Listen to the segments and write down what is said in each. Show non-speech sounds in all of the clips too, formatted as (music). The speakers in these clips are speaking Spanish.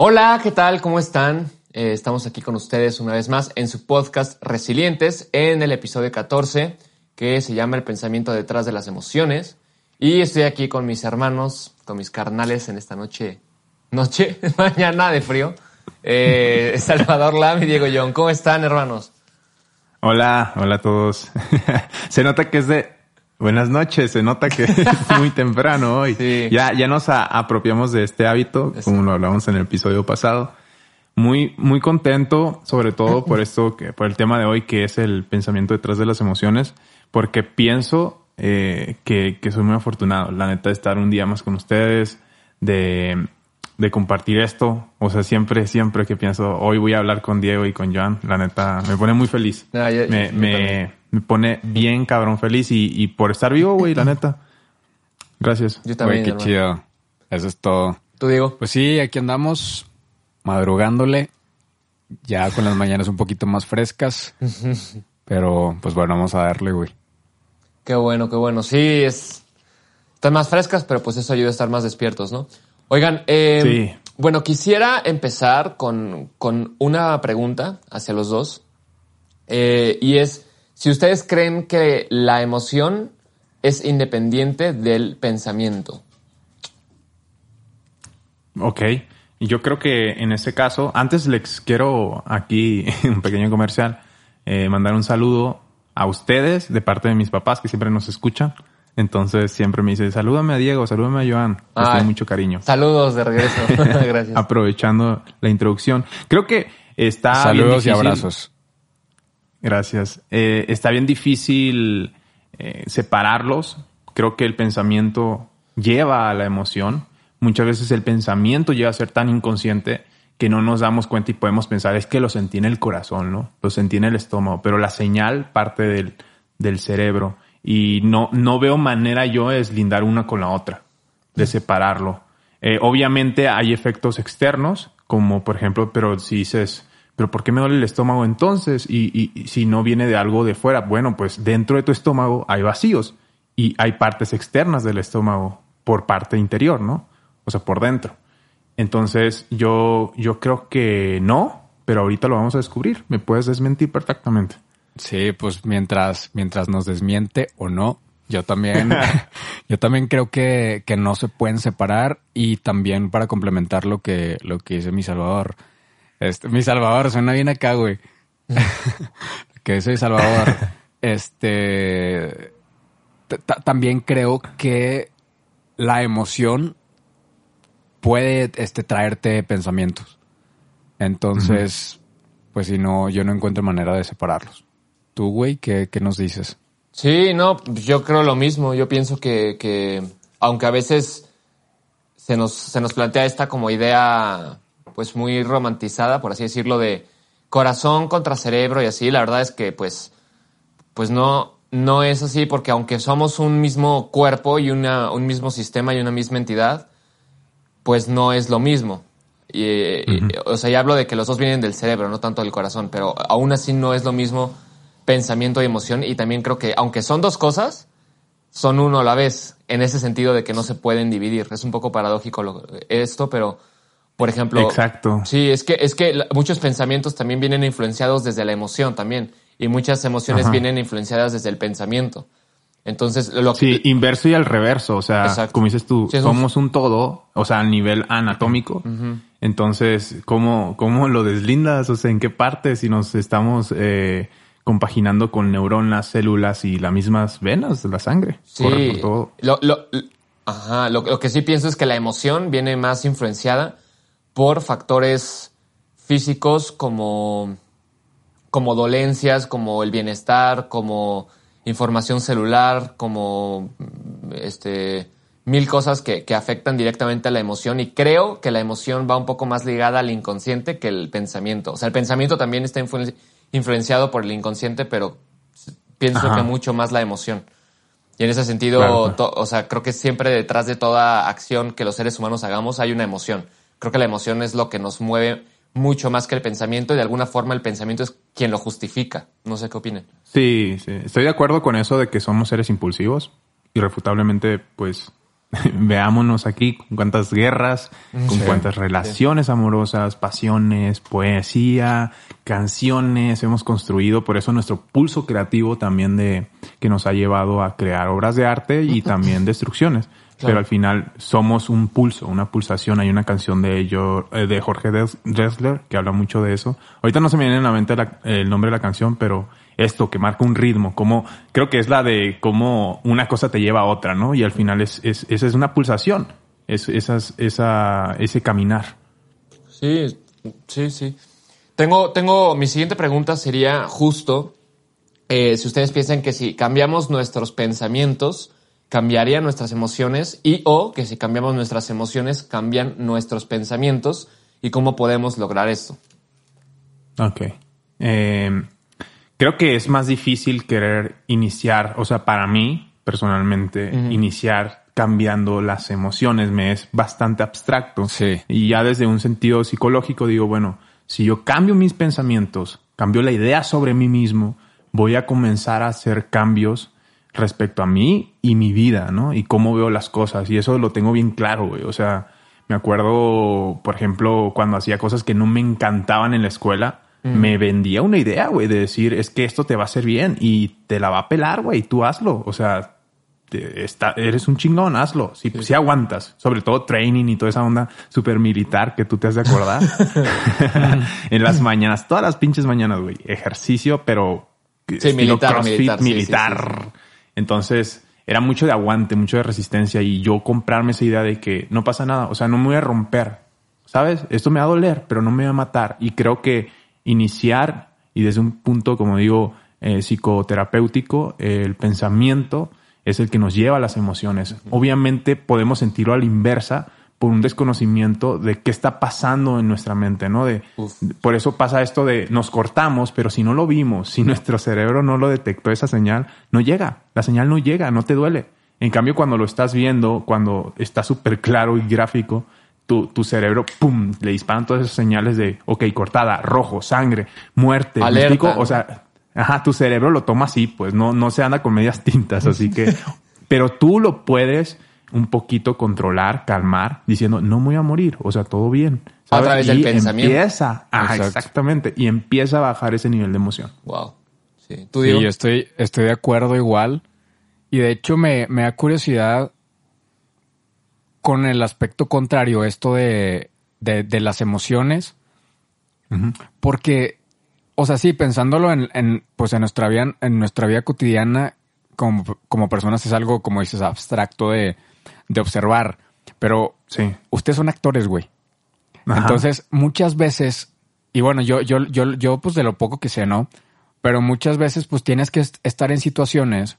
Hola, ¿qué tal? ¿Cómo están? Eh, estamos aquí con ustedes una vez más en su podcast Resilientes, en el episodio 14, que se llama El pensamiento detrás de las emociones. Y estoy aquí con mis hermanos, con mis carnales en esta noche, noche, (laughs) mañana de frío. Eh, Salvador Lam y Diego John. ¿Cómo están, hermanos? Hola, hola a todos. (laughs) se nota que es de buenas noches, se nota que (laughs) es muy temprano hoy. Ya, ya nos apropiamos de este hábito, como lo hablamos en el episodio pasado. Muy, muy contento, sobre todo (clears throat) por esto, que, por el tema de hoy, que es el pensamiento detrás de las emociones, porque pienso eh, que, que soy muy afortunado, la neta, de estar un día más con ustedes, de de compartir esto. O sea, siempre, siempre que pienso, hoy voy a hablar con Diego y con Joan, la neta, me pone muy feliz. Ah, me, me, me, pone bien cabrón feliz y, y por estar vivo, güey, la neta. Gracias. Yo también. qué chido. Eso es todo. ¿Tú, Diego? Pues sí, aquí andamos madrugándole, ya con las mañanas un poquito más frescas. (laughs) pero, pues bueno, vamos a darle, güey. Qué bueno, qué bueno. Sí, es... Están más frescas, pero pues eso ayuda a estar más despiertos, ¿no? Oigan, eh, bueno, quisiera empezar con, una pregunta hacia los dos. Eh, y es, si ustedes creen que la emoción es independiente del pensamiento. Ok, y yo creo que en ese caso, antes les quiero aquí, (laughs) un pequeño comercial, eh, mandar un saludo a ustedes de parte de mis papás que siempre nos escuchan. Entonces siempre me dice, salúdame a Diego, salúdame a Joan. Les mucho cariño. Saludos de regreso. (laughs) (laughs) Gracias. Aprovechando la introducción. Creo que está Saludos y abrazos. Gracias. Eh, está bien difícil eh, separarlos. Creo que el pensamiento lleva a la emoción. Muchas veces el pensamiento llega a ser tan inconsciente que no nos damos cuenta y podemos pensar, es que lo sentí en el corazón, ¿no? Lo sentí en el estómago, pero la señal parte del, del cerebro y no, no veo manera yo de deslindar una con la otra, de separarlo. Eh, obviamente hay efectos externos, como por ejemplo, pero si dices, pero ¿por qué me duele el estómago entonces? Y, y, si no viene de algo de fuera, bueno, pues dentro de tu estómago hay vacíos y hay partes externas del estómago por parte interior, ¿no? O sea, por dentro. Entonces, yo, yo creo que no, pero ahorita lo vamos a descubrir. Me puedes desmentir perfectamente. Sí, pues mientras, mientras nos desmiente o no, yo también, (laughs) yo también creo que, que, no se pueden separar y también para complementar lo que, lo que dice mi Salvador. Este, mi Salvador suena bien acá, güey. (laughs) que dice Salvador. (laughs) Este, también creo que la emoción puede, este, traerte pensamientos. Entonces, pues si no, yo no encuentro manera de separarlos. ¿Tú, güey, qué, nos dices? Sí, no, yo creo lo mismo. Yo pienso que, que aunque a veces se nos, se nos plantea esta como idea pues muy romantizada, por así decirlo, de corazón contra cerebro y así, la verdad es que pues, pues no, no es así porque aunque somos un mismo cuerpo y una, un mismo sistema y una misma entidad, pues no es lo mismo. y, o sea, ya hablo de que los dos vienen del cerebro, no tanto del corazón, pero aún así no es lo mismo pensamiento y emoción. Y también creo que, aunque son dos cosas, son uno a la vez, en ese sentido de que no se pueden dividir. Es un poco paradójico esto, pero, por ejemplo. Exacto. Sí, es que, es que muchos pensamientos también vienen influenciados desde la emoción también. Y muchas emociones vienen influenciadas desde el pensamiento. Entonces, lo que... Sí, inverso y al reverso. O sea, como dices tú, somos un... todo, o sea, a nivel anatómico. Entonces, ¿cómo, ¿cómo lo deslindas? O sea, ¿en qué parte? Si nos estamos eh, compaginando con neuronas, células y las mismas venas de la sangre. Sí. por todo. Lo, lo, ajá, lo, que sí pienso es que la emoción viene más influenciada por factores físicos como, como dolencias, como el bienestar, como información celular, como este mil cosas que, que, afectan directamente a la emoción y creo que la emoción va un poco más ligada al inconsciente que el pensamiento. O sea, el pensamiento también está influenciado influenciado por el inconsciente, pero pienso que mucho más la emoción. Y en ese sentido, o sea, creo que siempre detrás de toda acción que los seres humanos hagamos hay una emoción. Creo que la emoción es lo que nos mueve mucho más que el pensamiento y de alguna forma el pensamiento es quien lo justifica. No sé qué opinen. Sí, sí. Estoy de acuerdo con eso de que somos seres impulsivos. Irrefutablemente, pues (laughs) veámonos aquí con cuántas guerras, con cuántas relaciones amorosas, pasiones, poesía, canciones hemos construido. Por eso nuestro pulso creativo también de que nos ha llevado a crear obras de arte y (laughs) también destrucciones. Pero al final somos un pulso, una pulsación. Hay una canción de ello, eh, de Jorge Dressler que habla mucho de eso. Ahorita no se me viene en la mente el nombre de la canción, pero esto que marca un ritmo, como creo que es la de cómo una cosa te lleva a otra, ¿no? Y al final es, es esa es una pulsación, es, esas, esa, ese caminar. Sí, sí, sí. Tengo, tengo, mi siguiente pregunta sería justo, eh, si ustedes piensan que si cambiamos nuestros pensamientos, cambiaría nuestras emociones y o que si cambiamos nuestras emociones, cambian nuestros pensamientos y cómo podemos lograr esto. Ok. Eh, creo que es más difícil querer iniciar, o sea, para mí personalmente, iniciar cambiando las emociones me es bastante abstracto. Sí. Y ya desde un sentido psicológico digo, bueno, si yo cambio mis pensamientos, cambio la idea sobre mí mismo, voy a comenzar a hacer cambios respecto a mí y mi vida, ¿no? Y cómo veo las cosas. Y eso lo tengo bien claro, güey. O sea, me acuerdo, por ejemplo, cuando hacía cosas que no me encantaban en la escuela, me vendía una idea, güey, de decir, es que esto te va a hacer bien y te la va a pelar, güey, tú hazlo. O sea, está, eres un chingón, hazlo. Si, si aguantas, sobre todo training y toda esa onda super militar que tú te has de acordar. (laughs) (laughs) en las mañanas, todas las pinches mañanas, güey. Ejercicio, pero sí, militar, crossfit, militar. Entonces, era mucho de aguante, mucho de resistencia y yo comprarme esa idea de que no pasa nada. O sea, no me voy a romper. ¿Sabes? Esto me va a doler, pero no me va a matar. Y creo que iniciar y desde un punto, como digo, eh, psicoterapéutico, el pensamiento es el que nos lleva a las emociones. Obviamente podemos sentirlo a la inversa por un desconocimiento de qué está pasando en nuestra mente, ¿no? De, por eso pasa esto de nos cortamos, pero si no lo vimos, si nuestro cerebro no lo detectó esa señal, no llega, la señal no llega, no te duele. En cambio, cuando lo estás viendo, cuando está súper claro y gráfico, tu, cerebro, ¡pum!, le disparan todas esas señales de, ok, cortada, rojo, sangre, muerte. Alerta. O sea, ajá, tu cerebro lo toma así, pues no, no se anda con medias (laughs) tintas, así que, pero tú lo puedes un poquito controlar, calmar, diciendo, no voy a morir, o sea, todo bien. A través del pensamiento. Empieza, ajá, exactamente, y empieza a bajar ese nivel de emoción. Wow. Sí, ¿Tú sí yo estoy, estoy de acuerdo igual. Y de hecho me, me da curiosidad con el aspecto contrario, esto de, de, las emociones. Porque, o sea, sí, pensándolo en, en, pues en nuestra vida, en nuestra vida cotidiana, como, como personas es algo, como dices, abstracto de, de observar. Pero sí. ustedes son actores, güey. Entonces, muchas veces, y bueno, yo, yo, yo, yo, pues de lo poco que sé, ¿no? Pero muchas veces, pues tienes que estar en situaciones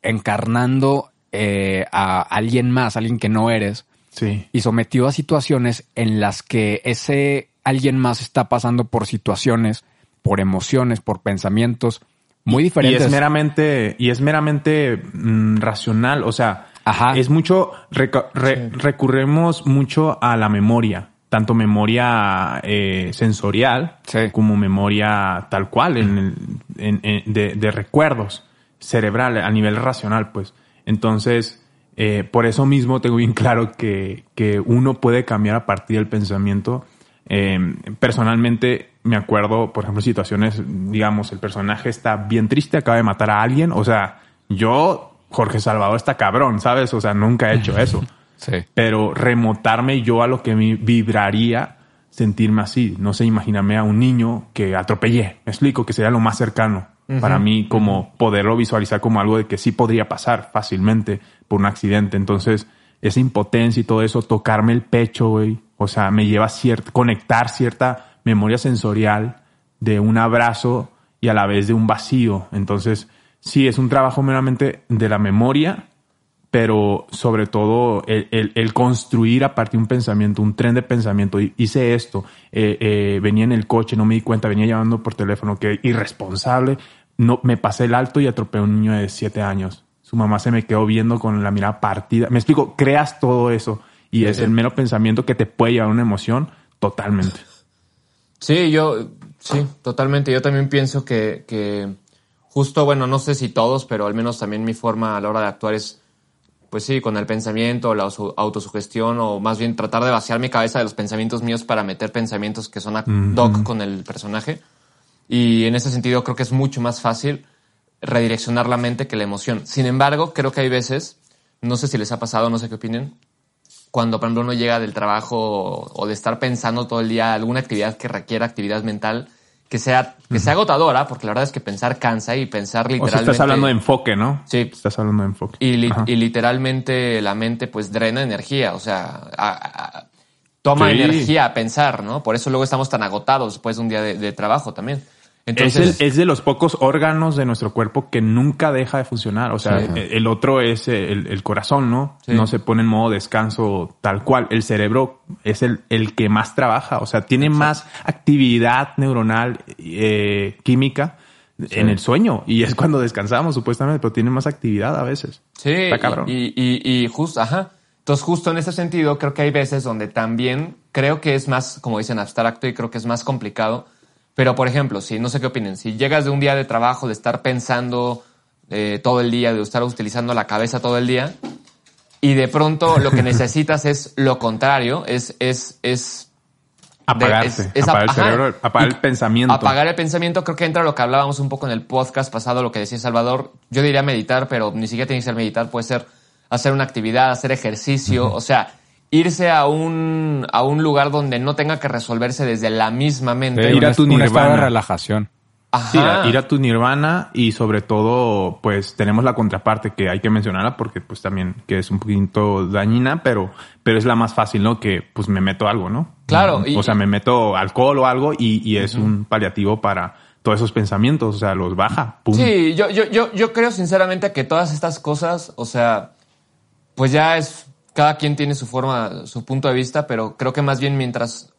encarnando eh, a alguien más, alguien que no eres, Sí. Y sometido a situaciones en las que ese alguien más está pasando por situaciones, por emociones, por pensamientos muy diferentes. Y es meramente, y es meramente mm, racional. O sea, es mucho, recurremos mucho a la memoria. Tanto memoria eh, sensorial como memoria tal cual en, de, de recuerdos cerebral a nivel racional, pues. Entonces, eh, por eso mismo tengo bien claro que, uno puede cambiar a partir del pensamiento. Em, personalmente me acuerdo, por ejemplo, situaciones, digamos, el personaje está bien triste, acaba de matar a alguien. O sea, yo, Jorge Salvador, está cabrón, ¿sabes? O sea, nunca he hecho eso. (laughs) Sí. Pero remotarme yo a lo que me vibraría sentirme así. No sé, imagíname a un niño que atropellé. Me explico que sería lo más cercano para mí como poderlo visualizar como algo de que sí podría pasar fácilmente por un accidente. Entonces, esa impotencia y todo eso, tocarme el pecho, güey, o sea, me lleva a conectar cierta memoria sensorial de un abrazo y a la vez de un vacío. Entonces, sí, es un trabajo meramente de la memoria, pero sobre todo el, construir a partir de un pensamiento, un tren de pensamiento. Hice esto, eh, eh, venía en el coche, no me di cuenta, venía llamando por teléfono, que irresponsable, no, me pasé el alto y atropellé a un niño de siete años. Su mamá se me quedó viendo con la mirada partida. Me explico, creas todo eso y es el mero pensamiento que te puede llevar a una emoción totalmente. Sí, yo, sí, totalmente. Yo también pienso que, que justo, bueno, no sé si todos, pero al menos también mi forma a la hora de actuar es pues sí, con el pensamiento, la auto- autosugestión, o más bien tratar de vaciar mi cabeza de los pensamientos míos para meter pensamientos que son ad hoc con el personaje. Y en ese sentido creo que es mucho más fácil redireccionar la mente que la emoción. Sin embargo, creo que hay veces, no sé si les ha pasado, no sé qué opinen, cuando por ejemplo uno llega del trabajo o, de estar pensando todo el día alguna actividad que requiera actividad mental que sea, que sea agotadora, porque la verdad es que pensar cansa y pensar O sea, literalmente... estás hablando de enfoque, ¿no? Sí. Estás hablando de enfoque. Y, li- Ajá. y literalmente la mente pues drena energía, o sea, a- a- toma Sí. energía a pensar, ¿no? Por eso luego estamos tan agotados después de un día de, de trabajo también. Es, Entonces, el- es de los pocos órganos de nuestro cuerpo que nunca deja de funcionar. O sea, Sí. el, otro es el, el corazón, ¿no? Sí. No se pone en modo descanso tal cual. El cerebro es el, el que más trabaja. O sea, tiene más actividad neuronal, eh, química en el sueño. Y es cuando descansamos, supuestamente, pero tiene más actividad a veces. sí, Está cabrón. y, y, y justo, ajá. Entonces, justo en ese sentido, creo que hay veces donde también creo que es más, como dicen, abstracto y creo que es más complicado. Pero, por ejemplo, si no sé qué opinen, si llegas de un día de trabajo, de estar pensando eh, todo el día, de estar utilizando la cabeza todo el día, y de pronto lo que (laughs) necesitas es lo contrario, es, es, es Apagarse. es- es apagar el cerebro, apagar Y el pensamiento. Apagar el pensamiento, creo que entra lo que hablábamos un poco en el podcast pasado, lo que decía Salvador. Yo diría meditar, pero ni siquiera tiene que ser meditar, puede ser hacer una actividad, hacer ejercicio, o sea, irse a un, a un lugar donde no tenga que resolverse desde la misma mente. ir a tu estado de nirvana. relajación. Ajá. Sí, a- ir a tu nirvana y sobre todo, pues tenemos la contraparte que hay que mencionarla porque pues también que es un poquito dañina, pero, pero es la más fácil, ¿no? Que pues me meto algo, ¿no? Claro, O sea, me meto alcohol o algo y, y es un paliativo para todos esos pensamientos, o sea, los baja. Pum. Sí, yo, yo, yo, yo creo sinceramente que todas estas cosas, o sea, pues ya es, cada quien tiene su forma, su punto de vista, pero creo que más bien mientras,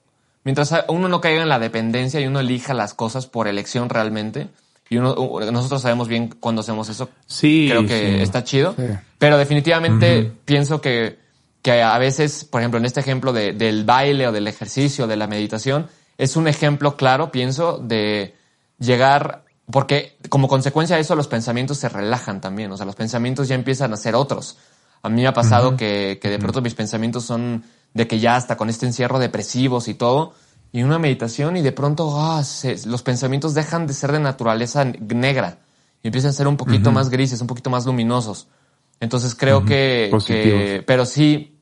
mientras uno no caiga en la dependencia y uno elija las cosas por elección realmente, y uno, nosotros sabemos bien cuando hacemos eso, Sí, creo que sí. está chido, Sí. pero definitivamente pienso que, que a veces, por ejemplo, en este ejemplo de- del baile o del ejercicio, de la meditación, es un ejemplo claro, pienso, de llegar, porque como consecuencia de eso los pensamientos se relajan también, o sea, los pensamientos ya empiezan a ser otros. A mí me ha pasado que, que de pronto mis pensamientos son de que ya hasta con este encierro depresivos y todo, y una meditación y de pronto ah, se- los pensamientos dejan de ser de naturaleza negra y empiezan a ser un poquito más grises, un poquito más luminosos. Entonces creo que, pero sí,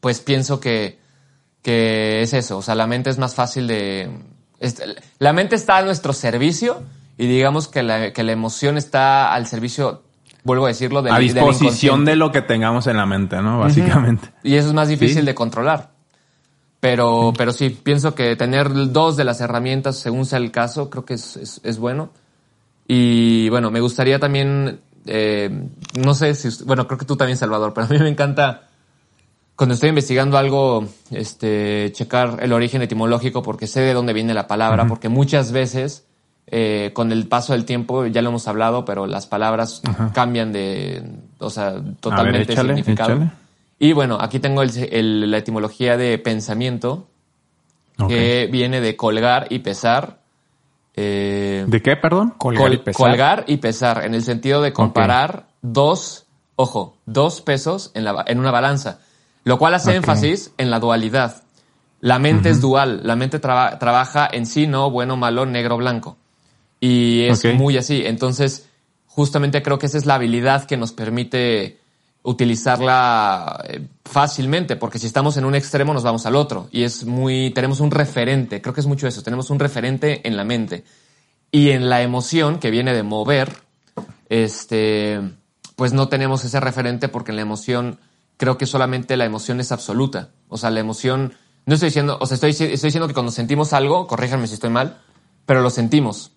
pues pienso que, que es eso, o sea, la mente es más fácil de... es- la mente está a nuestro servicio y digamos que la, que la emoción está al servicio, vuelvo a decirlo, del, a disposición de lo que tengamos en la mente, ¿no? Básicamente. Y eso es más difícil Sí. de controlar. Pero, pero sí, pienso que tener dos de las herramientas, según sea el caso, creo que es, es, es bueno. Y bueno, me gustaría también, eh, no sé si, bueno, creo que tú también, Salvador, pero a mí me encanta cuando estoy investigando algo, este, checar el origen etimológico porque sé de dónde viene la palabra, porque muchas veces, eh, con el paso del tiempo, ya lo hemos hablado, pero las palabras cambian de, o sea, totalmente de échale, significado. échale. Y bueno, aquí tengo el- el- la etimología de pensamiento, que viene de colgar y pesar. eh, ¿De qué, perdón? Colgar col- y pesar. colgar y pesar, en el sentido de comparar dos, ojo, dos pesos en, la, ba- en una balanza, lo cual hace énfasis en la dualidad. La mente es dual, la mente traba- trabaja en sí, no bueno, malo, negro, blanco. Y es muy así. Entonces, justamente creo que esa es la habilidad que nos permite utilizarla eh, fácilmente, porque si estamos en un extremo nos vamos al otro. Y es muy, tenemos un referente, creo que es mucho eso, tenemos un referente en la mente. Y en la emoción, que viene de mover, este, pues no tenemos ese referente porque en la emoción, creo que solamente la emoción es absoluta. O sea, la emoción, no estoy diciendo, o sea, estoy, estoy diciendo que cuando sentimos algo, corríjanme si estoy mal, pero lo sentimos.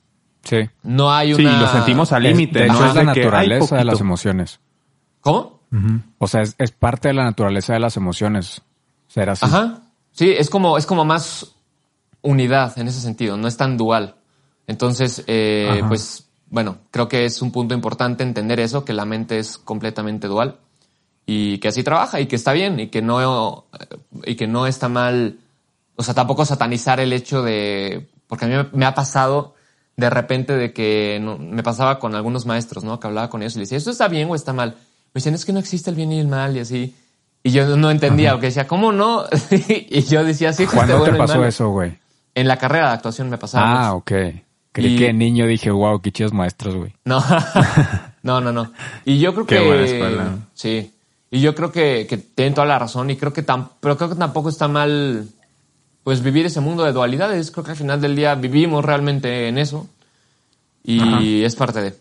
Sí. No hay Sí, una... lo sentimos al límite. no es la de naturaleza de las emociones. ¿Cómo? O sea, es, es parte de la naturaleza de las emociones. Ser así. Ajá. Sí, es como, es como más unidad en ese sentido, no es tan dual. Entonces, eh, pues, bueno, creo que es un punto importante entender eso, que la mente es completamente dual y que así trabaja y que está bien y que no, y que no está mal. O sea, tampoco satanizar el hecho de, porque a mí me ha pasado de repente de que no- me pasaba con algunos maestros, ¿no? Que hablaba con ellos y les decía, ¿esto está bien o está mal? decían, es que no existe el bien y el mal y así. Y yo no entendía, porque decía, ¿cómo no? (laughs) y yo decía, sí existe ¿Cuándo bueno te y pasó malo". eso, güey? En la carrera de actuación me pasaba. Ah, mucho. ok. Creí Y- que niño dije, wow, qué chidos maestros, güey. No, (laughs) no, no, no. Y yo creo Qué que... buena escuela. Sí. Y yo creo que, que tienen toda la razón y creo que tam- pero creo que tampoco está mal pues vivir ese mundo de dualidades. Creo que al final del día vivimos realmente en eso y Ajá. es parte de...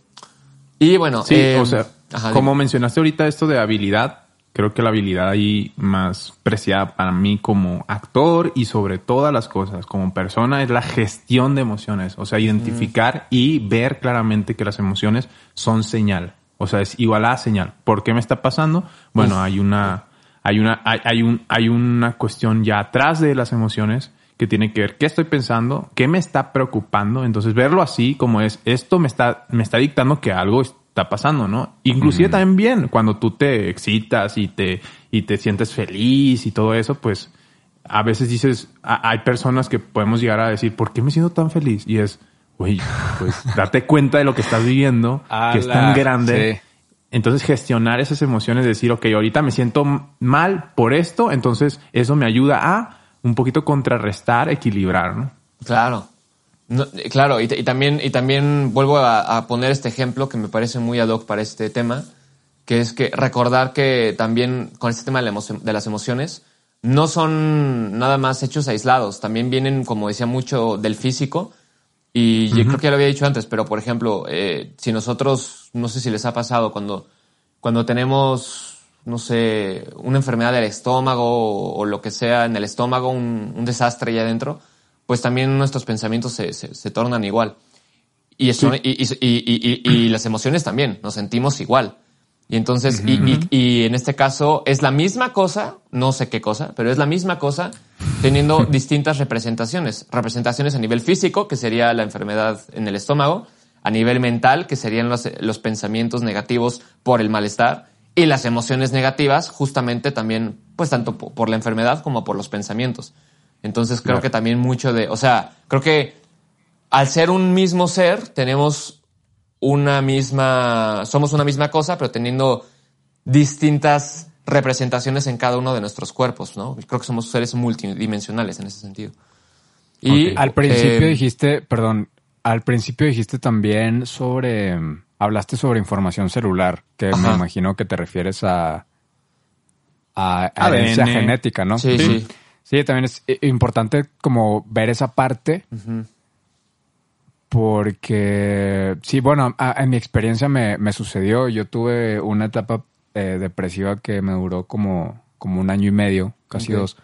Y bueno, Sí, eh, o sea, ajá, como dime. mencionaste ahorita esto de habilidad, creo que la habilidad ahí más preciada para mí como actor y sobre todas las cosas como persona es la gestión de emociones, o sea, identificar y ver claramente que las emociones son señal, o sea, es igual a señal. ¿Por qué me está pasando? Bueno, hay una hay una hay, hay un hay una cuestión ya atrás de las emociones que tiene que ver qué estoy pensando, qué me está preocupando. Entonces, verlo así como es, esto me está, me está dictando que algo está pasando, ¿no? Inclusive también bien, cuando tú te excitas y te, y te sientes feliz y todo eso, pues a veces dices, a- hay personas que podemos llegar a decir, ¿por qué me siento tan feliz? Y es, güey, pues date cuenta de lo que estás viviendo, que es tan grande. sí. Entonces gestionar esas emociones, decir, ok, ahorita me siento mal por esto, entonces eso me ayuda a un poquito contrarrestar, equilibrar, ¿no? Claro. No, eh, claro, y, y también, y también vuelvo a, a poner este ejemplo que me parece muy ad hoc para este tema, que es que recordar que también con este tema de, la emoción- de las emociones no son nada más hechos aislados, también vienen, como decía mucho, del físico. Y yo creo que ya lo había dicho antes, pero por ejemplo, eh, si nosotros, no sé si les ha pasado, cuando, cuando tenemos, no sé, una enfermedad del estómago o, o lo que sea en el estómago, un, un desastre ahí adentro, pues también nuestros pensamientos se, se, se tornan igual. Y, eso, y, y, y, y- y- y las emociones también, nos sentimos igual. Y entonces, y, y- y en este caso es la misma cosa, no sé qué cosa, pero es la misma cosa teniendo (laughs) distintas representaciones. Representaciones a nivel físico, que sería la enfermedad en el estómago, a nivel mental, que serían los, los pensamientos negativos por el malestar, y las emociones negativas, justamente también, pues tanto po- por la enfermedad como por los pensamientos. Entonces creo Claro. que también mucho de, o sea, creo que al ser un mismo ser, tenemos una misma, somos una misma cosa, pero teniendo distintas representaciones en cada uno de nuestros cuerpos, ¿no? Creo que somos seres multidimensionales en ese sentido. Y. Al principio eh, dijiste, perdón, al principio dijiste también sobre, hablaste sobre información celular, que me imagino que te refieres a, a, a herencia genética, ¿no? Sí, sí. Sí, también es eh, importante como ver esa parte. Porque, sí, bueno, a- en mi experiencia me, me sucedió, yo tuve una etapa eh, depresiva que me duró como, como un año y medio, casi dos.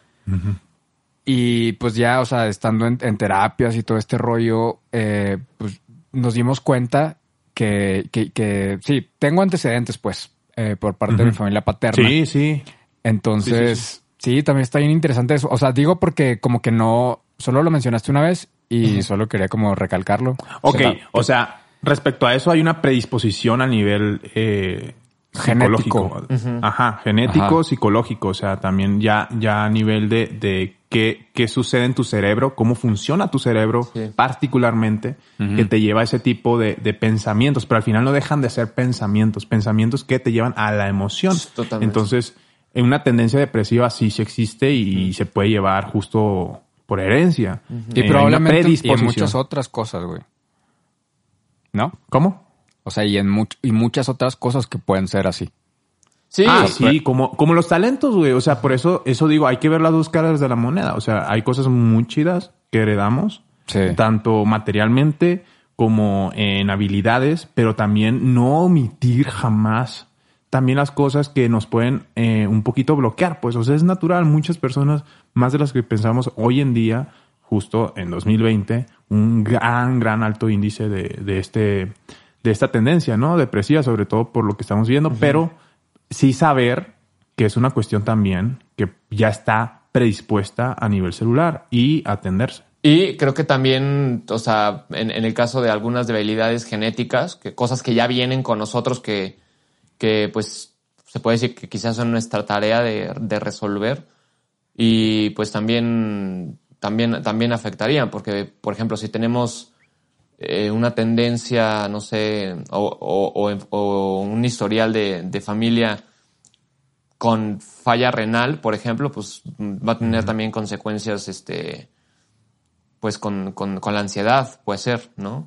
Y pues ya, o sea, estando en, en terapias y todo este rollo, eh, pues nos dimos cuenta que, que, que sí, tengo antecedentes, pues, eh, por parte de mi familia paterna. Sí, sí. Entonces, sí, también está bien interesante eso. O sea, digo porque como que no, solo lo mencionaste una vez y solo quería como recalcarlo. Ok, sea, o sea, respecto a eso hay una predisposición a nivel eh, Genético. psicológico. Ajá, genético, Ajá. psicológico. O sea, también ya, ya a nivel de, de qué, qué sucede en tu cerebro, cómo funciona tu cerebro Sí. particularmente, que te lleva a ese tipo de, de pensamientos. Pero al final no dejan de ser pensamientos, pensamientos que te llevan a la emoción. Totalmente. Entonces, en una tendencia depresiva sí, sí existe y se puede llevar justo por herencia. Y Eh, hay una probablemente y en muchas otras cosas, güey. ¿No? ¿Cómo? O sea, y en much- y muchas otras cosas que pueden ser así. Sí, ah, sí, como, como los talentos, güey. O sea, por eso, eso digo, hay que ver las dos caras de la moneda. O sea, hay cosas muy chidas que heredamos, Sí. tanto materialmente como en habilidades, pero también no omitir jamás también las cosas que nos pueden eh, un poquito bloquear. Pues, o sea, es natural. Muchas personas, más de las que pensamos hoy en día, justo en 2020, un gran, gran alto índice de, de este, de esta tendencia, ¿no? Depresiva, sobre todo por lo que estamos viendo, pero sí saber que es una cuestión también que ya está predispuesta a nivel celular y atenderse. Y creo que también, o sea, en, el caso de algunas debilidades genéticas, que cosas que ya vienen con nosotros que, que pues se puede decir que quizás son nuestra tarea de, de resolver y pues también, también, también afectarían, porque por ejemplo, si tenemos eh, una tendencia, no sé, o, o- o- o un historial de, de familia con falla renal, por ejemplo, pues va a tener también consecuencias, este, pues con, con, con la ansiedad, puede ser, ¿no?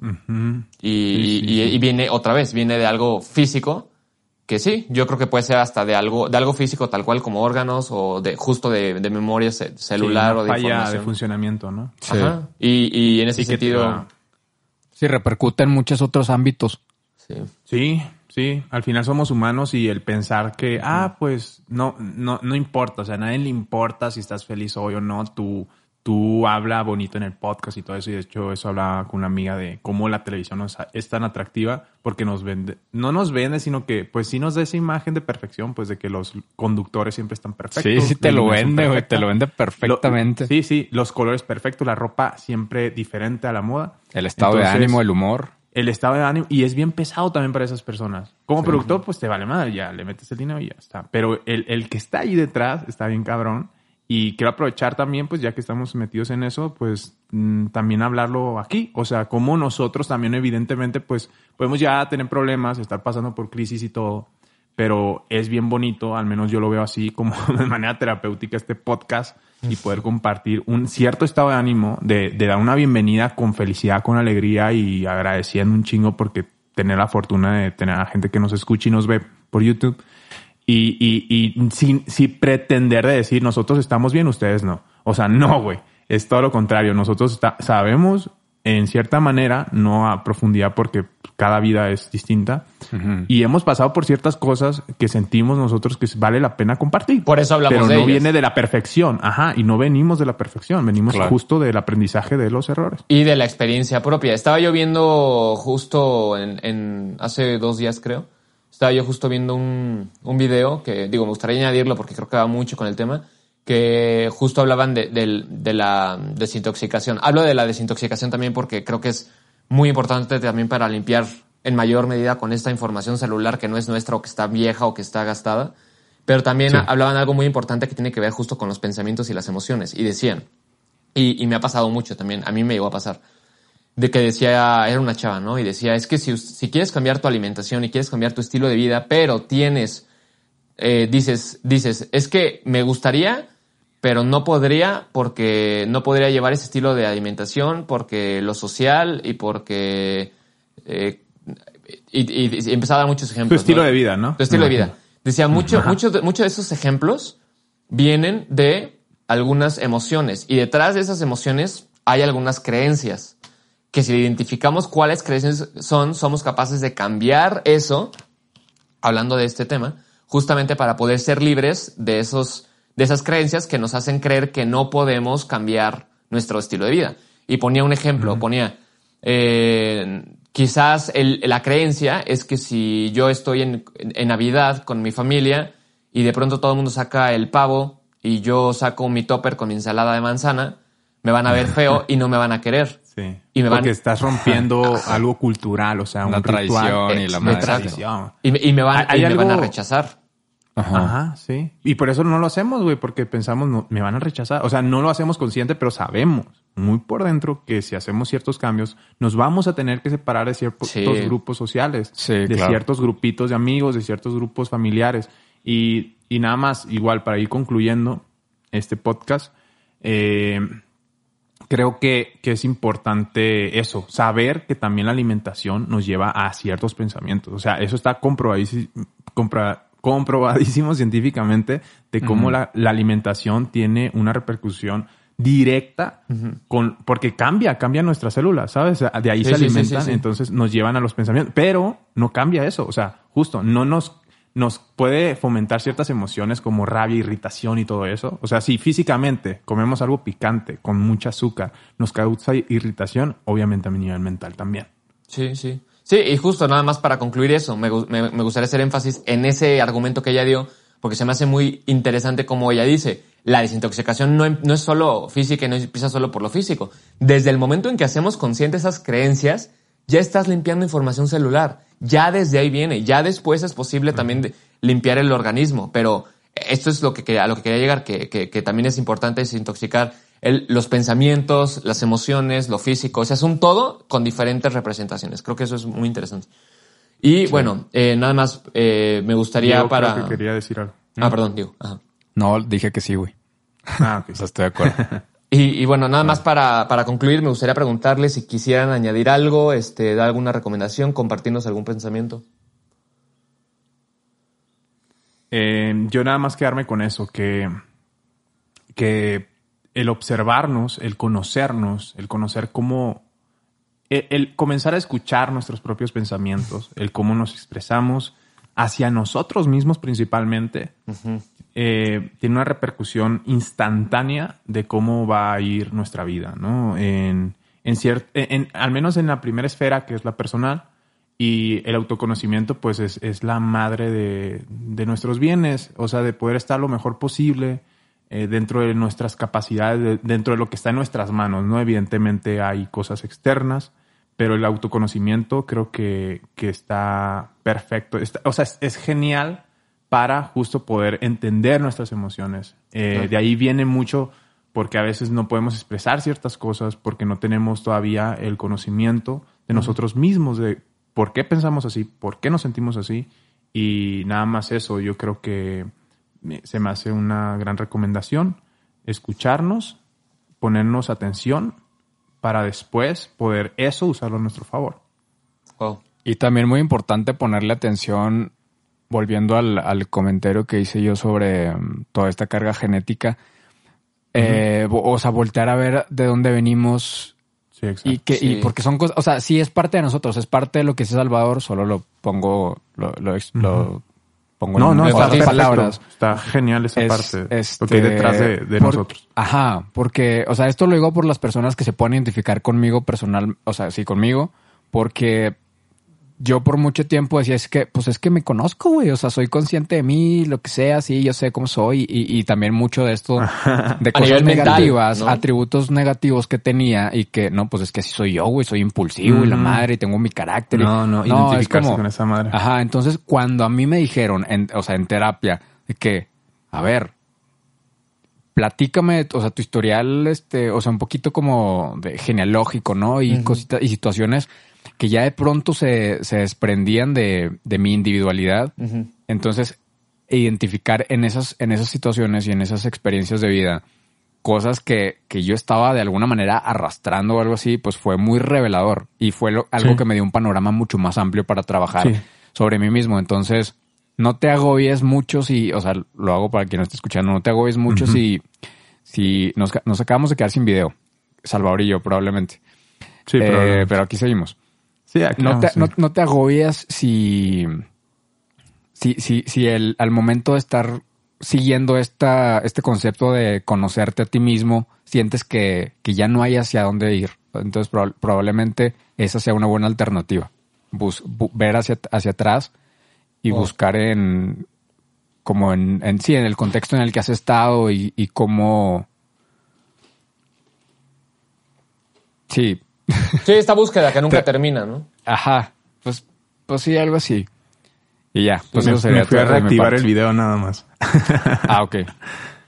Y, Sí, sí, y- viene otra vez, viene de algo físico, que sí, yo creo que puede ser hasta de algo, de algo físico tal cual como órganos o de justo de, de memoria ce- celular Sí, o de falla de funcionamiento, ¿no? Sí. Ajá. Y, y en ese sentido, Sí, repercute en muchos otros ámbitos. sí. Sí, sí. Al final somos humanos y el pensar que, ah, pues no, no, no importa. O sea, a nadie le importa si estás feliz hoy o no. Tú, tú habla bonito en el podcast y todo eso. Y de hecho, eso hablaba con una amiga de cómo la televisión nos- es tan atractiva porque nos vende, no nos vende, sino que, pues sí nos da esa imagen de perfección, pues de que los conductores siempre están perfectos. Sí, sí te lo vende, güey, te lo vende perfectamente. Lo- sí, sí, los colores perfectos, la ropa siempre diferente a la moda. El estado de ánimo, el humor. el estado de ánimo y es bien pesado también para esas personas. Como productor, pues te vale madre, ya le metes el dinero y ya está. Pero el, el que está ahí detrás está bien cabrón. Y quiero aprovechar también, pues ya que estamos metidos en eso, pues mm, también hablarlo aquí. O sea, como nosotros también evidentemente, pues podemos ya tener problemas, estar pasando por crisis y todo. Pero es bien bonito, al menos yo lo veo así, como (laughs) de manera terapéutica este podcast y poder compartir un cierto estado de ánimo, de, de dar una bienvenida con felicidad, con alegría y agradeciendo un chingo porque tener la fortuna de tener a gente que nos escucha y nos ve por YouTube y, y, y sin, sin pretender de decir nosotros estamos bien, ustedes no. O sea, no, güey. Es todo lo contrario. Nosotros está- sabemos en cierta manera, no a profundidad porque cada vida es distinta. Y hemos pasado por ciertas cosas que sentimos nosotros que vale la pena compartir. Por eso hablamos Pero de no ellas. viene de la perfección. Ajá. Y no venimos de la perfección. Venimos Claro. justo del aprendizaje de los errores. Y de la experiencia propia. Estaba yo viendo justo en, en hace dos días, creo. Estaba yo justo viendo un, un video que, digo, me gustaría añadirlo porque creo que va mucho con el tema, que justo hablaban de, del- de la desintoxicación. Hablo de la desintoxicación también porque creo que es muy importante también para limpiar en mayor medida con esta información celular que no es nuestra o que está vieja o que está gastada. Pero también Sí. hablaban de algo muy importante que tiene que ver justo con los pensamientos y las emociones. Y decían, y, y me ha pasado mucho también, a mí me llegó a pasar, de que decía, era una chava, ¿no? Y decía, es que si, si quieres cambiar tu alimentación y quieres cambiar tu estilo de vida, pero tienes, eh, dices, dices, es que me gustaría, pero no podría porque no podría llevar ese estilo de alimentación porque lo social y porque... eh, y, y- empezaba a dar muchos Tu ejemplos. estilo ¿no? de vida, ¿no? Tu estilo de vida. Decía, mucho, muchos de, muchos de esos ejemplos vienen de algunas emociones y detrás de esas emociones hay algunas creencias que si identificamos cuáles creencias son, somos capaces de cambiar eso, hablando de este tema, justamente para poder ser libres de esos, de esas creencias que nos hacen creer que no podemos cambiar nuestro estilo de vida. Y ponía un ejemplo, ponía, eh, quizás el- la creencia es que si yo estoy en, en Navidad con mi familia y de pronto todo el mundo saca el pavo y yo saco mi topper con mi ensalada de manzana, me van a ver feo (laughs) y no me van a querer. Sí. Y me van- Porque estás rompiendo (laughs) (laughs) algo cultural, o sea, Una un ritual. tradición y la madre. Tradición. Y, me- y me van, Hay- y me van a algo- rechazar. Ajá. Ajá, sí. Y por eso no lo hacemos, güey, porque pensamos, no, me van a rechazar. O sea, no lo hacemos consciente, pero sabemos muy por dentro que si hacemos ciertos cambios, nos vamos a tener que separar de ciertos Sí. grupos sociales, Sí, de claro. ciertos grupitos de amigos, de ciertos grupos familiares. Y, y nada más, igual, para ir concluyendo este podcast, eh, creo que, que es importante eso, saber que también la alimentación nos lleva a ciertos pensamientos. O sea, eso está comprobadísimo, compra- comprobadísimo (laughs) científicamente de cómo la, la alimentación tiene una repercusión directa con porque cambia, cambia nuestras células, ¿sabes? De ahí Sí, se sí, alimentan, sí. entonces nos llevan a los pensamientos, pero no cambia eso, o sea, justo no nos nos puede fomentar ciertas emociones como rabia, irritación y todo eso. O sea, si físicamente comemos algo picante con mucha azúcar, nos causa irritación, obviamente a mi nivel mental también. Sí, sí. Sí, y justo nada más para concluir eso, me, me- me gustaría hacer énfasis en ese argumento que ella dio, porque se me hace muy interesante como ella dice, la desintoxicación no, em- no es solo física y no empieza solo por lo físico. Desde el momento en que hacemos conscientes esas creencias, ya estás limpiando información celular. Ya desde ahí viene. Ya después es posible también de- limpiar el organismo. Pero esto es lo que, quería- a lo que quería llegar, que, que- que también es importante desintoxicar el- los pensamientos, las emociones, lo físico, o sea, es un todo con diferentes representaciones. Creo que eso es muy interesante. Y bueno, eh, nada más eh, me gustaría para... creo que quería decir algo. Ah, perdón, digo. Ajá. No, dije que sí, güey. Ah, ok. (laughs) O sea, estoy de acuerdo. (laughs) Y, y bueno, nada más para, para concluir, me gustaría preguntarles si quisieran añadir algo, este, dar alguna recomendación, compartirnos algún pensamiento. Eh, yo nada más quedarme con eso, que, que el observarnos, el conocernos, el conocer cómo, el, el comenzar a escuchar nuestros propios pensamientos, el cómo nos expresamos hacia nosotros mismos principalmente, eh, tiene una repercusión instantánea de cómo va a ir nuestra vida, ¿no? En, al menos en la primera esfera, que es la personal, y el autoconocimiento, pues, es, es la madre de, de nuestros bienes, o sea, de poder estar lo mejor posible eh, dentro de nuestras capacidades, de- dentro de lo que está en nuestras manos, ¿no? Evidentemente hay cosas externas, pero el autoconocimiento creo que, que está perfecto. O sea, es genial para justo poder entender nuestras emociones. Eh, Claro. De ahí viene mucho porque a veces no podemos expresar ciertas cosas porque no tenemos todavía el conocimiento de nosotros mismos, de por qué pensamos así, por qué nos sentimos así. Y nada más eso, yo creo que se me hace una gran recomendación, escucharnos, ponernos atención para después poder eso usarlo a nuestro favor. Wow. Y también muy importante ponerle atención, volviendo al, al comentario que hice yo sobre mm, toda esta carga genética, eh, o sea, voltear a ver de dónde venimos Sí, exacto. y que, y porque son cosas, o sea, sí es parte de nosotros, es parte de lo que es Salvador, solo lo pongo, lo, lo, pongo no, en no, está palabras. Está genial esa Es, parte. este, lo que hay detrás de, de por- nosotros. Ajá, porque, o sea, esto lo digo por las personas que se pueden identificar conmigo personal, o sea, sí, conmigo, porque yo por mucho tiempo decía, es que, pues es que me conozco, güey, o sea, soy consciente de mí, lo que sea, sí, yo sé cómo soy, y, y también mucho de esto, (laughs) de cosas mental, negativas, ¿no? atributos negativos que tenía, y que, no, pues es que así soy yo, güey, soy impulsivo y la madre, y tengo mi carácter. y- No, no, es identificarse como- con esa madre. Ajá, entonces cuando a mí me dijeron, en, o sea, en terapia, de que, a ver, platícame, o sea, tu historial, este, o sea, un poquito como de genealógico, ¿no? Y cositas y situaciones que ya de pronto se, se desprendían de, de mi individualidad. Entonces, identificar en esas, en esas situaciones y en esas experiencias de vida cosas que, que yo estaba de alguna manera arrastrando o algo así, pues fue muy revelador y fue lo- algo Sí. que me dio un panorama mucho más amplio para trabajar Sí. sobre mí mismo. Entonces, no te agobies mucho si, o sea, lo hago para quien no esté escuchando, no te agobies mucho si, si nos, nos acabamos de quedar sin video, Salvador y yo probablemente. Sí, Eh, pero, pero aquí seguimos. Sí, aquí No te, vamos, no, sí. no te agobies si, si, si, si el, al momento de estar siguiendo esta, este concepto de conocerte a ti mismo, sientes que, que ya no hay hacia dónde ir. Entonces proba- probablemente esa sea una buena alternativa. Bus- bu- ver hacia, hacia atrás y Oh. buscar en como en, en sí, en el contexto en el que has estado y, y cómo sí, Sí, esta búsqueda que nunca termina, ¿no? Ajá, pues, pues sí, algo así. Y ya, pues me, eso sería me fui a reactivar el video nada más. Ah, ok.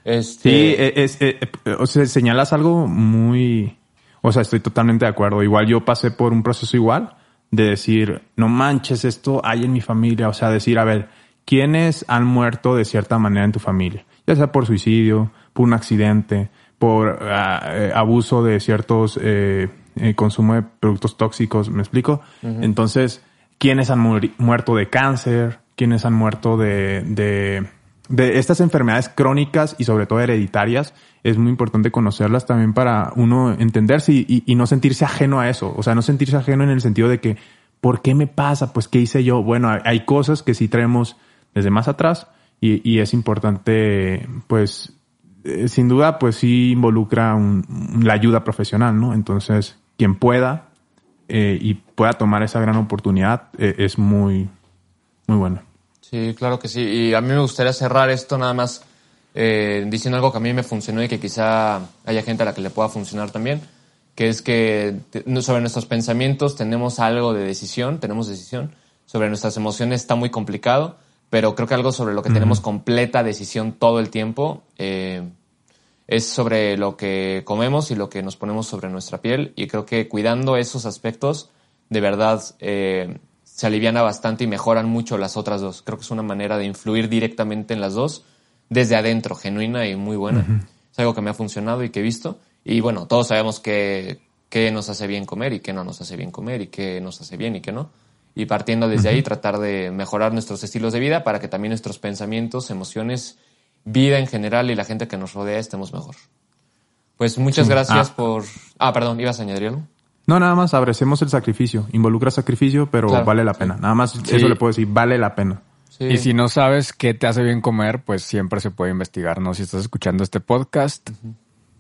Este, Sí, eh, es, eh, eh, o sea, señalas algo muy... O sea, estoy totalmente de acuerdo. Igual yo pasé por un proceso igual de decir, no manches, esto hay en mi familia. O sea, decir, a ver, ¿quiénes han muerto de cierta manera en tu familia? Ya sea por suicidio, por un accidente, por eh, abuso de ciertos eh, eh, consumo de productos tóxicos, ¿me explico? Entonces, ¿quiénes han muerto de cáncer? ¿Quiénes han muerto de, de, de estas enfermedades crónicas y sobre todo hereditarias? Es muy importante conocerlas también para uno entenderse y, y- y no sentirse ajeno a eso. O sea, no sentirse ajeno en el sentido de que, ¿por qué me pasa? Pues, ¿qué hice yo? Bueno, hay, hay cosas que sí traemos desde más atrás y, y es importante, pues, eh, sin duda, pues sí involucra un- la ayuda profesional, ¿no? Entonces, quien pueda eh, y pueda tomar esa gran oportunidad eh, es muy, muy bueno. Sí, claro que sí. Y a mí me gustaría cerrar esto nada más eh, diciendo algo que a mí me funcionó y que quizá haya gente a la que le pueda funcionar también, que es que sobre nuestros pensamientos tenemos algo de decisión, tenemos decisión. Sobre nuestras emociones está muy complicado, pero creo que algo sobre lo que tenemos completa decisión todo el tiempo eh, es sobre lo que comemos y lo que nos ponemos sobre nuestra piel y creo que cuidando esos aspectos de verdad eh, se aliviana bastante y mejoran mucho las otras dos. Creo que es una manera de influir directamente en las dos desde adentro, genuina y muy buena. Es algo que me ha funcionado y que he visto. Y bueno, todos sabemos que, qué nos hace bien comer y qué no nos hace bien comer y qué nos hace bien y qué no. Y partiendo desde ahí, tratar de mejorar nuestros estilos de vida para que también nuestros pensamientos, emociones, vida en general y la gente que nos rodea estemos mejor. Pues muchas gracias Ah. por... Ah, perdón, ¿ibas a añadir algo? No, nada más abrecemos el sacrificio. Involucra sacrificio, pero Claro, vale la pena. Nada más eso le puedo decir, vale la pena. Sí. Y si no sabes qué te hace bien comer, pues siempre se puede investigar, ¿no? Si estás escuchando este podcast,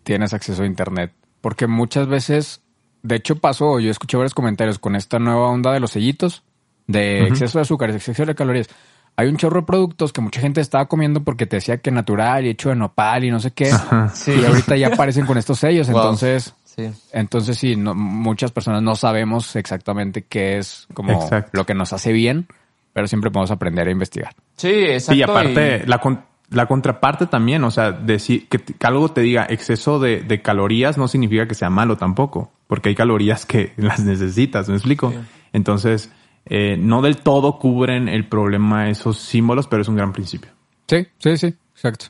tienes acceso a internet. Porque muchas veces, de hecho pasó, yo escuché varios comentarios con esta nueva onda de los sellitos, de exceso de azúcares, exceso de calorías. Hay un chorro de productos que mucha gente estaba comiendo porque te decía que natural y hecho de nopal y no sé qué. Sí. Y ahorita ya aparecen con estos sellos, (laughs) Wow. entonces... Sí. Entonces sí, no- muchas personas no sabemos exactamente qué es como Exacto. lo que nos hace bien, pero siempre podemos aprender a investigar. Sí, exacto. Sí, y aparte, y- la, con- la contraparte también, o sea, decir que, algo te diga exceso de, de calorías no significa que sea malo tampoco, porque hay calorías que (laughs) las necesitas, ¿me explico? Entonces, eh, no del todo cubren el problema esos símbolos, pero es un gran principio. Sí, sí, sí, exacto.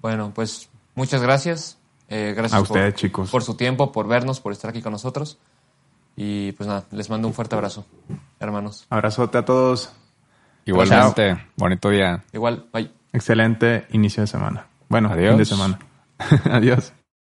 Bueno, pues muchas gracias. Eh, gracias A ustedes, por, chicos. por su tiempo, por vernos, por estar aquí con nosotros. Y pues nada, les mando un fuerte abrazo, hermanos. Abrazote a todos. Igualmente, bonito día. Igual, bye. Excelente inicio de semana. Bueno, Adiós. fin de semana. (laughs) Adiós.